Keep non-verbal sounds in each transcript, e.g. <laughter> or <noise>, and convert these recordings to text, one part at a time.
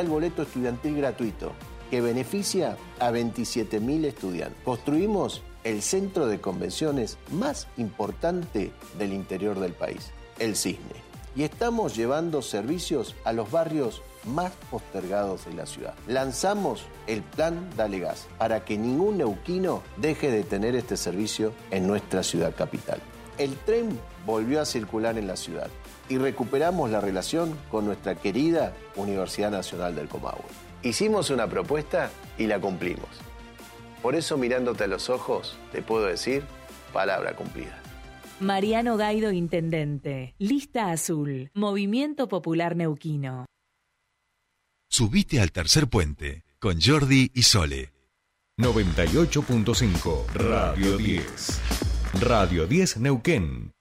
el boleto estudiantil gratuito que beneficia a 27.000 estudiantes. Construimos el centro de convenciones más importante del interior del país, el Cisne. Y estamos llevando servicios a los barrios más postergados de la ciudad. Lanzamos el plan Dale Gas para que ningún neuquino deje de tener este servicio en nuestra ciudad capital. El tren volvió a circular en la ciudad y recuperamos la relación con nuestra querida Universidad Nacional del Comahue. Hicimos una propuesta y la cumplimos. Por eso mirándote a los ojos te puedo decir palabra cumplida. Mariano Gaido, Intendente. Lista Azul. Movimiento Popular Neuquino. Subite al tercer puente con Jordi y Sole. 98.5 Radio 10. Radio 10 Neuquén.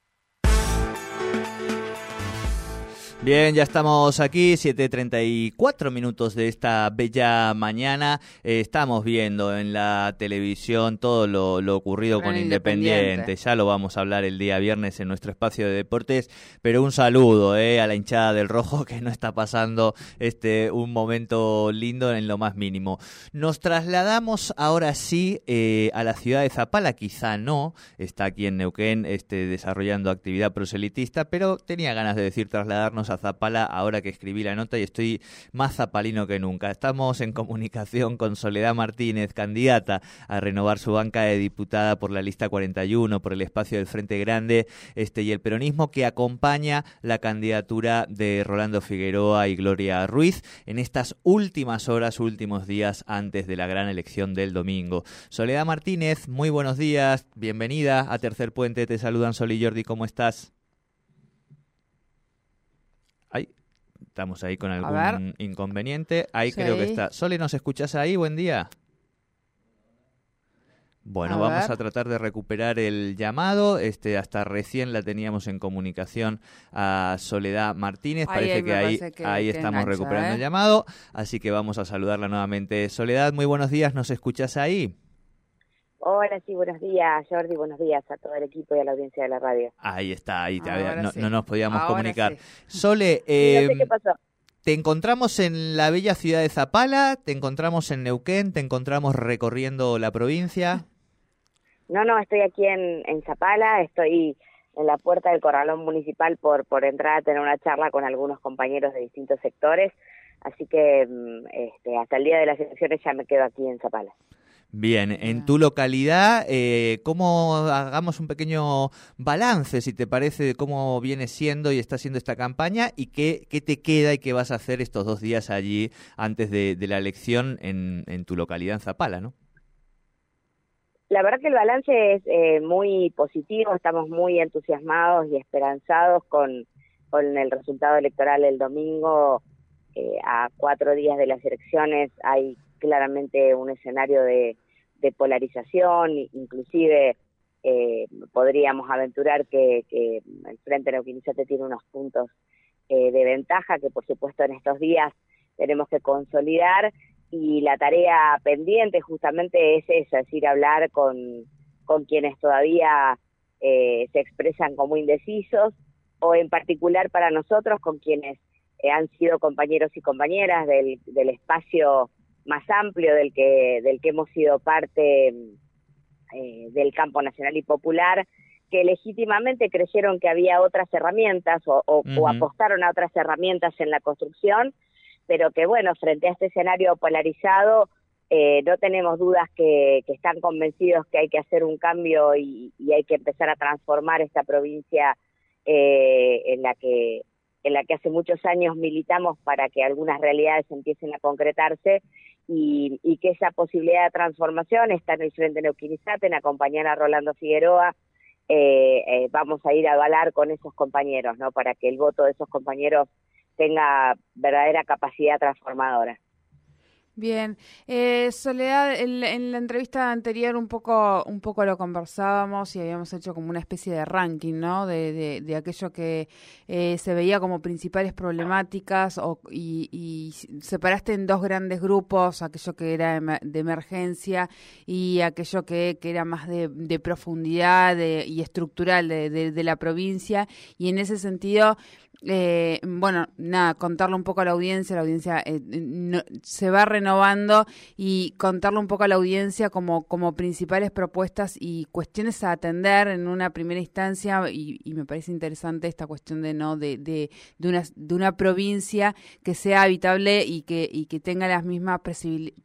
Bien, ya estamos aquí, 7.34 minutos de esta bella mañana. Eh, estamos viendo en la televisión todo lo, ocurrido con Independiente. Ya lo vamos a hablar el día viernes en nuestro espacio de deportes. Pero un saludo eh, a la hinchada del Rojo <laughs> que no está pasando este un momento lindo en lo más mínimo. Nos trasladamos ahora sí eh, a la ciudad de Zapala, quizá no, está aquí en Neuquén este, desarrollando actividad proselitista, pero tenía ganas de decir trasladarnos a Zapala ahora que escribí la nota y estoy más zapalino que nunca. Estamos en comunicación con Soledad Martínez, candidata a renovar su banca de diputada por la lista 41, por el espacio del Frente Grande este, y el peronismo que acompaña la candidatura de Rolando Figueroa y Gloria Ruiz en estas últimas horas, últimos días antes de la gran elección del domingo. Soledad Martínez, muy buenos días, bienvenida a Tercer Puente, te saludan Sol y Jordi, ¿cómo estás? Estamos ahí con algún inconveniente. Ahí creo que está. Sole, ¿nos escuchás ahí? Buen día. Bueno, vamos a tratar de recuperar el llamado. Este, hasta recién la teníamos en comunicación a Soledad Martínez. Parece que ahí, ahí estamos recuperando el ¿eh? llamado. Así que vamos a saludarla nuevamente. Soledad, muy buenos días. ¿Nos escuchás ahí? Hola, sí, buenos días, Jordi, buenos días a todo el equipo y a la audiencia de la radio. Ahí está, ahí no, nos podíamos comunicar. Sole, eh, qué pasó. te encontramos en la bella ciudad de Zapala, te encontramos en Neuquén, te encontramos recorriendo la provincia. No, no, estoy aquí en, en Zapala, estoy en la puerta del corralón municipal por, por entrar a tener una charla con algunos compañeros de distintos sectores, así que mm, este, hasta el día de las elecciones ya me quedo aquí en Zapala. Bien, en tu localidad, eh, ¿cómo hagamos un pequeño balance, si te parece, de cómo viene siendo y está siendo esta campaña y qué, qué te queda y qué vas a hacer estos dos días allí antes de, la elección en, en, tu localidad, en Zapala, ¿no? La verdad que el balance es eh, muy positivo, estamos muy entusiasmados y esperanzados con, con el resultado electoral el domingo. Eh, a cuatro días de las elecciones hay claramente un escenario de, polarización, inclusive eh, podríamos aventurar que, el Frente Neuquinizate tiene unos puntos eh, de ventaja que por supuesto en estos días tenemos que consolidar y la tarea pendiente justamente es esa, es decir, hablar con, con quienes todavía eh, se expresan como indecisos o en particular para nosotros con quienes han sido compañeros y compañeras del espacio más amplio del que, del que hemos sido parte eh, del campo nacional y popular, que legítimamente creyeron que había otras herramientas o, apostaron a otras herramientas en la construcción, pero que bueno, frente a este escenario polarizado, eh, no tenemos dudas que, están convencidos que hay que hacer un cambio y, hay que empezar a transformar esta provincia eh, en la que en la que hace muchos años militamos para que algunas realidades empiecen a concretarse y, que esa posibilidad de transformación está en el Frente Neuquinizate, en acompañar a Rolando Figueroa. Eh, eh, vamos a ir a avalar con esos compañeros, ¿no? Para que el voto de esos compañeros tenga verdadera capacidad transformadora. Bien, eh, Soledad, en, la entrevista anterior un poco, un poco lo conversábamos y habíamos hecho como una especie de ranking, ¿no? De, de, aquello que eh, se veía como principales problemáticas o, y, separaste en dos grandes grupos, aquello que era de emergencia y aquello que, era más de, de profundidad y estructural de, de la provincia. Y en ese sentido, eh, bueno, nada, contarle un poco a la audiencia, la audiencia eh, se va renovando y contarle un poco a la audiencia como, como principales propuestas y cuestiones a atender en una primera instancia y, me parece interesante esta cuestión de no de, de, de, una, de una provincia que sea habitable y que, y que tenga las mismas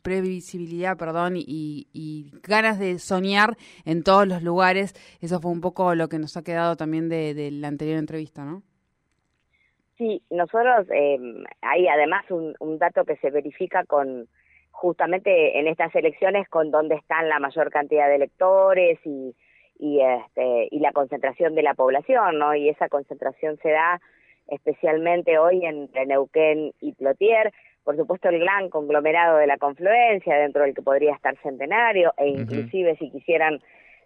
previsibilidad perdón, y, y ganas de soñar en todos los lugares. Eso fue un poco lo que nos ha quedado también de la anterior entrevista, ¿no? Sí, nosotros eh, hay además un, dato que se verifica con justamente en estas elecciones con dónde están la mayor cantidad de electores y, y, este, y la concentración de la población, ¿no? Y esa concentración se da especialmente hoy entre Neuquén y Plotier, por supuesto el gran conglomerado de la confluencia, dentro del que podría estar Centenario, e inclusive si quisieran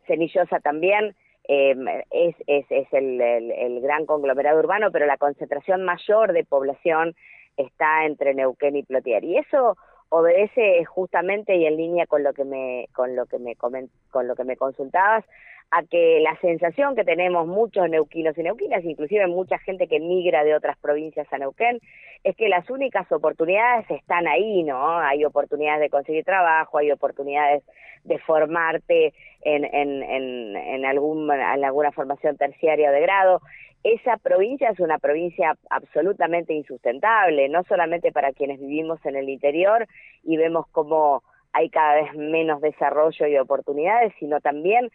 Cenillosa también, eh, es, es, es el, el, gran conglomerado urbano, pero la concentración mayor de población está entre Neuquén y Plotier. Y eso obedece justamente y en línea con lo que me con lo que me con lo que me consultabas a que la sensación que tenemos muchos neuquinos y neuquinas, inclusive mucha gente que migra de otras provincias a Neuquén, es que las únicas oportunidades están ahí, ¿no? Hay oportunidades de conseguir trabajo, hay oportunidades de formarte en, en, en, en, algún, en alguna formación terciaria o de grado. Esa provincia es una provincia absolutamente insustentable, no solamente para quienes vivimos en el interior y vemos cómo hay cada vez menos desarrollo y oportunidades, sino también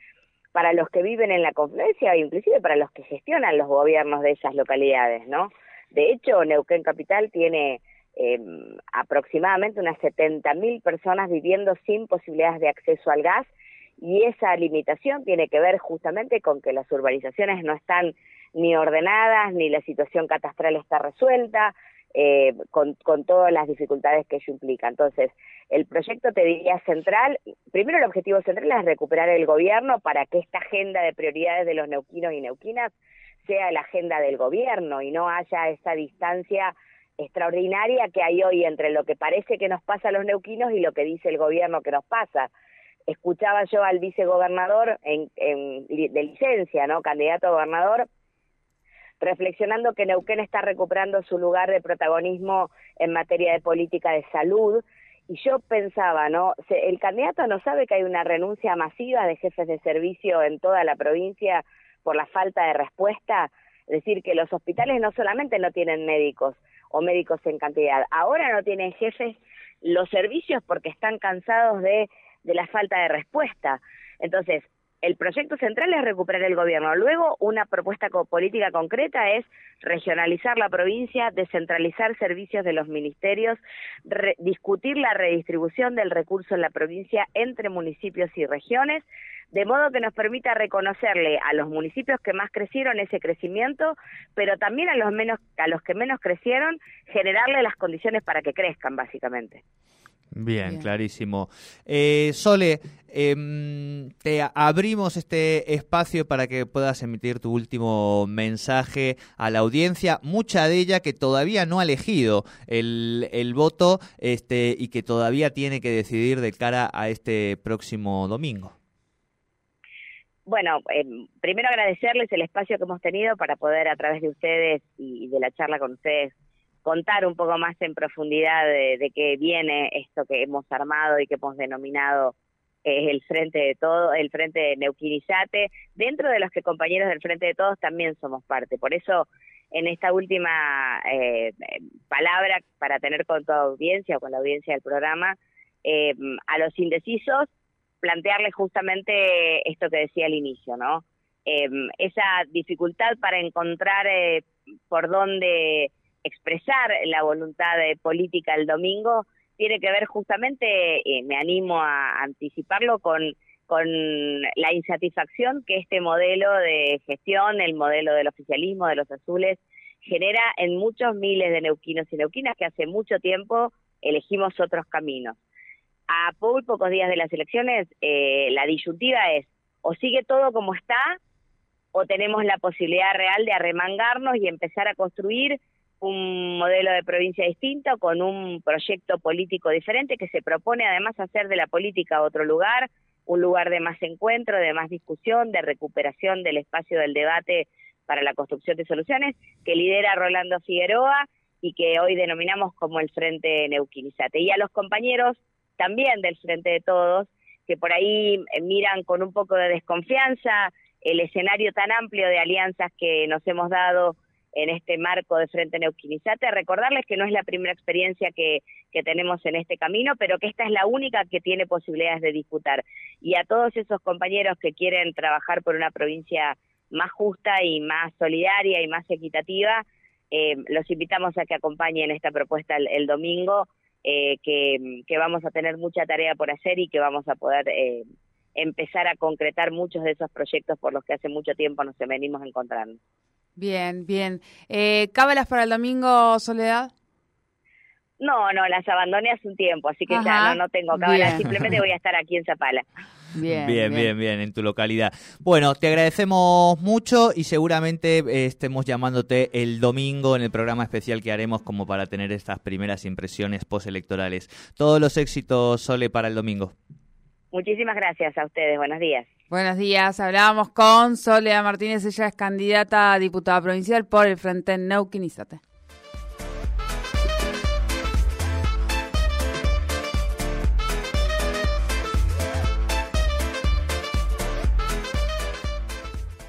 para los que viven en la confluencia e inclusive para los que gestionan los gobiernos de esas localidades, ¿no? De hecho, Neuquén Capital tiene eh, aproximadamente unas 70.000 personas viviendo sin posibilidades de acceso al gas y esa limitación tiene que ver justamente con que las urbanizaciones no están ni ordenadas, ni la situación catastral está resuelta, eh, con, con todas las dificultades que ello implica. Entonces, el proyecto, te diría, central, primero el objetivo central es recuperar el gobierno para que esta agenda de prioridades de los neuquinos y neuquinas sea la agenda del gobierno y no haya esa distancia extraordinaria que hay hoy entre lo que parece que nos pasa a los neuquinos y lo que dice el gobierno que nos pasa. Escuchaba yo al vicegobernador en, en, de licencia, ¿no? Candidato a gobernador, reflexionando que Neuquén está recuperando su lugar de protagonismo en materia de política de salud. Y yo pensaba, ¿no? El candidato no sabe que hay una renuncia masiva de jefes de servicio en toda la provincia por la falta de respuesta. Es decir, que los hospitales no solamente no tienen médicos o médicos en cantidad, ahora no tienen jefes los servicios porque están cansados de, de la falta de respuesta. Entonces, el proyecto central es recuperar el gobierno. Luego, una propuesta política concreta es regionalizar la provincia, descentralizar servicios de los ministerios, discutir la redistribución del recurso en la provincia entre municipios y regiones, de modo que nos permita reconocerle a los municipios que más crecieron ese crecimiento, pero también a los menos a los que menos crecieron, generarle las condiciones para que crezcan básicamente. Bien, clarísimo. Eh, Sole, em, te abrimos este espacio para que puedas emitir tu último mensaje a la audiencia, mucha de ella que todavía no ha elegido el, el voto este, y que todavía tiene que decidir de cara a este próximo domingo. Bueno, em, primero agradecerles el espacio que hemos tenido para poder a través de ustedes y de la charla con ustedes contar un poco más en profundidad de, qué viene esto que hemos armado y que hemos denominado es el Frente de Todos, el Frente de Neuquinizate, dentro de los que compañeros del Frente de Todos también somos parte. Por eso, en esta última eh, palabra para tener con toda audiencia o con la audiencia del programa, eh, a los indecisos, plantearles justamente esto que decía al inicio, ¿no? Eh, esa dificultad para encontrar por dónde expresar la voluntad política el domingo tiene que ver justamente, eh, me animo a anticiparlo, con, con la insatisfacción que este modelo de gestión, el modelo del oficialismo de los azules, genera en muchos miles de neuquinos y neuquinas que hace mucho tiempo elegimos otros caminos. A pocos días de las elecciones, eh, la disyuntiva es o sigue todo como está o tenemos la posibilidad real de arremangarnos y empezar a construir un modelo de provincia distinto, con un proyecto político diferente que se propone además hacer de la política otro lugar, un lugar de más encuentro, de más discusión, de recuperación del espacio del debate para la construcción de soluciones, que lidera Rolando Figueroa y que hoy denominamos como el Frente Neuquinizate. Y a los compañeros también del Frente de Todos, que por ahí eh, miran con un poco de desconfianza el escenario tan amplio de alianzas que nos hemos dado en este marco de Frente Neuquinizate. Recordarles que no es la primera experiencia que, que tenemos en este camino, pero que esta es la única que tiene posibilidades de disputar. Y a todos esos compañeros que quieren trabajar por una provincia más justa y más solidaria y más equitativa, eh, los invitamos a que acompañen esta propuesta el, domingo, eh, que, que, vamos a tener mucha tarea por hacer y que vamos a poder eh, empezar a concretar muchos de esos proyectos por los que hace mucho tiempo nos venimos encontrando. Bien, bien. Eh, ¿Cábalas para el domingo, Soledad? No, no, las abandoné hace un tiempo, así que ya no, tengo cábalas, simplemente voy a estar aquí en Zapala. <laughs> Bien bien, bien, bien, en tu localidad. Bueno, te agradecemos mucho y seguramente eh, estemos llamándote el domingo en el programa especial que haremos como para tener estas primeras impresiones postelectorales. Todos los éxitos, Sole, para el domingo. Muchísimas gracias a ustedes. Buenos días. Buenos días. Hablábamos con Soledad Martínez. Ella es candidata a diputada provincial por el Frente Neuquén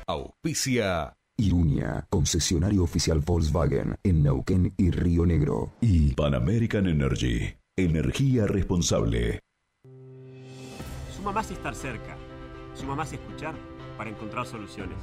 Auspicia. Irunia, concesionario oficial Volkswagen en Neuquén y Río Negro. Y Pan American Energy, energía responsable. Suma más estar cerca. Suma más escuchar para encontrar soluciones.